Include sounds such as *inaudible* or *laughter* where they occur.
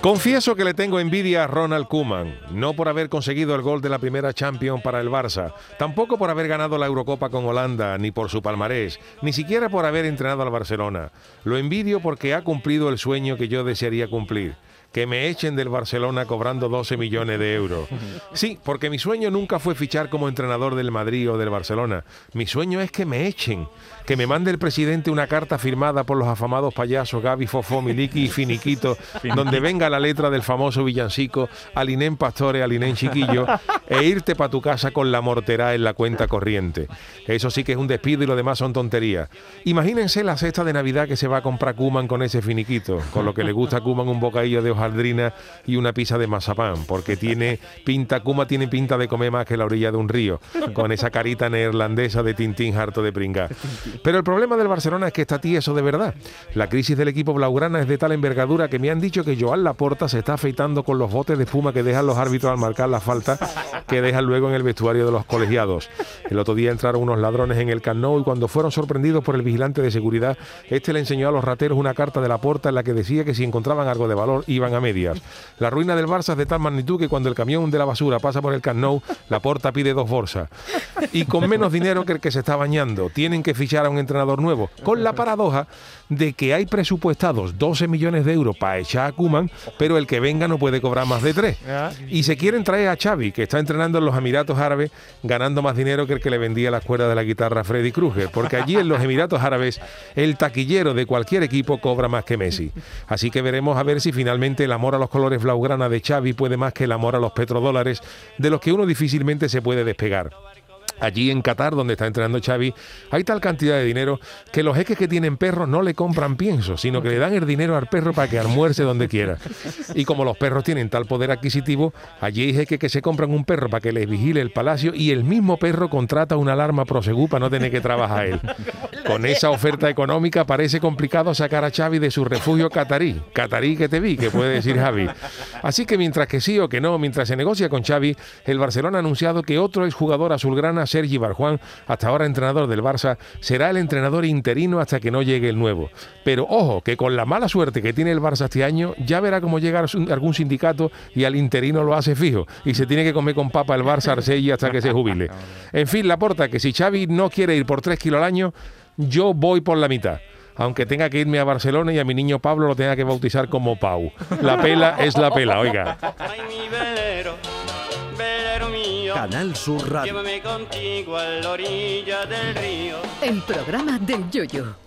Confieso que le tengo envidia a Ronald Koeman, no por haber conseguido el gol de la primera Champions para el Barça, tampoco por haber ganado la Eurocopa con Holanda, ni por su palmarés, ni siquiera por haber entrenado al Barcelona. Lo envidio porque ha cumplido el sueño que yo desearía cumplir que me echen del Barcelona cobrando 12 millones de euros. Sí, porque mi sueño nunca fue fichar como entrenador del Madrid o del Barcelona. Mi sueño es que me echen, que me mande el presidente una carta firmada por los afamados payasos Gaby Fofó, Miliki *laughs* y Finiquito, donde venga la letra del famoso villancico Alinén Pastore, Alinén Chiquillo, *laughs* e irte para tu casa con la mortera en la cuenta corriente. Eso sí que es un despido y lo demás son tonterías. Imagínense la cesta de Navidad que se va a comprar Kuman con ese finiquito, con lo que le gusta a Kuman un bocadillo de hojaldrina y una pizza de mazapán, porque tiene pinta, Kuma tiene pinta de comer más que la orilla de un río, con esa carita neerlandesa de Tintín harto de pringar. Pero el problema del Barcelona es que está tieso de verdad. La crisis del equipo blaugrana es de tal envergadura que me han dicho que Joan Laporta se está afeitando con los botes de espuma que dejan los árbitros al marcar la falta que dejan luego en el vestuario de los colegiados. El otro día entraron unos ladrones en el Camp y cuando fueron sorprendidos por el vigilante de seguridad, este le enseñó a los rateros una carta de la porta en la que decía que si encontraban algo de valor iban a medias. La ruina del Barça es de tal magnitud que cuando el camión de la basura pasa por el Camp la porta pide dos bolsas. Y con menos dinero que el que se está bañando. Tienen que fichar a un entrenador nuevo. Con la paradoja de que hay presupuestados 12 millones de euros para echar a Kuman, pero el que venga no puede cobrar más de 3. Y se quieren traer a Xavi, que está entrenando en los Emiratos Árabes, ganando más dinero que el que le vendía las cuerdas de la guitarra a Freddy Krueger, porque allí en los Emiratos Árabes el taquillero de cualquier equipo cobra más que Messi. Así que veremos a ver si finalmente el amor a los colores blaugrana de Xavi puede más que el amor a los petrodólares, de los que uno difícilmente se puede despegar. Allí en Qatar, donde está entrenando Xavi, hay tal cantidad de dinero que los jeques que tienen perros no le compran pienso, sino que le dan el dinero al perro para que almuerce donde quiera. Y como los perros tienen tal poder adquisitivo, allí hay jeques que se compran un perro para que les vigile el palacio y el mismo perro contrata una alarma prosegú para no tener que trabajar él. Con esa oferta económica parece complicado sacar a Xavi de su refugio catarí. Catarí que te vi, que puede decir Javi. Así que mientras que sí o que no, mientras se negocia con Xavi, el Barcelona ha anunciado que otro exjugador azulgrana Sergi Barjuan, hasta ahora entrenador del Barça, será el entrenador interino hasta que no llegue el nuevo. Pero ojo, que con la mala suerte que tiene el Barça este año, ya verá cómo llega algún sindicato y al interino lo hace fijo. Y se tiene que comer con papa el Barça Arcegui hasta que se jubile. En fin, la porta que si Xavi no quiere ir por 3 kilos al año, yo voy por la mitad aunque tenga que irme a Barcelona y a mi niño Pablo lo tenga que bautizar como Pau. La pela es la pela, oiga. Canal Sur Radio. Llévame contigo a la orilla del río. El programa del Yoyo.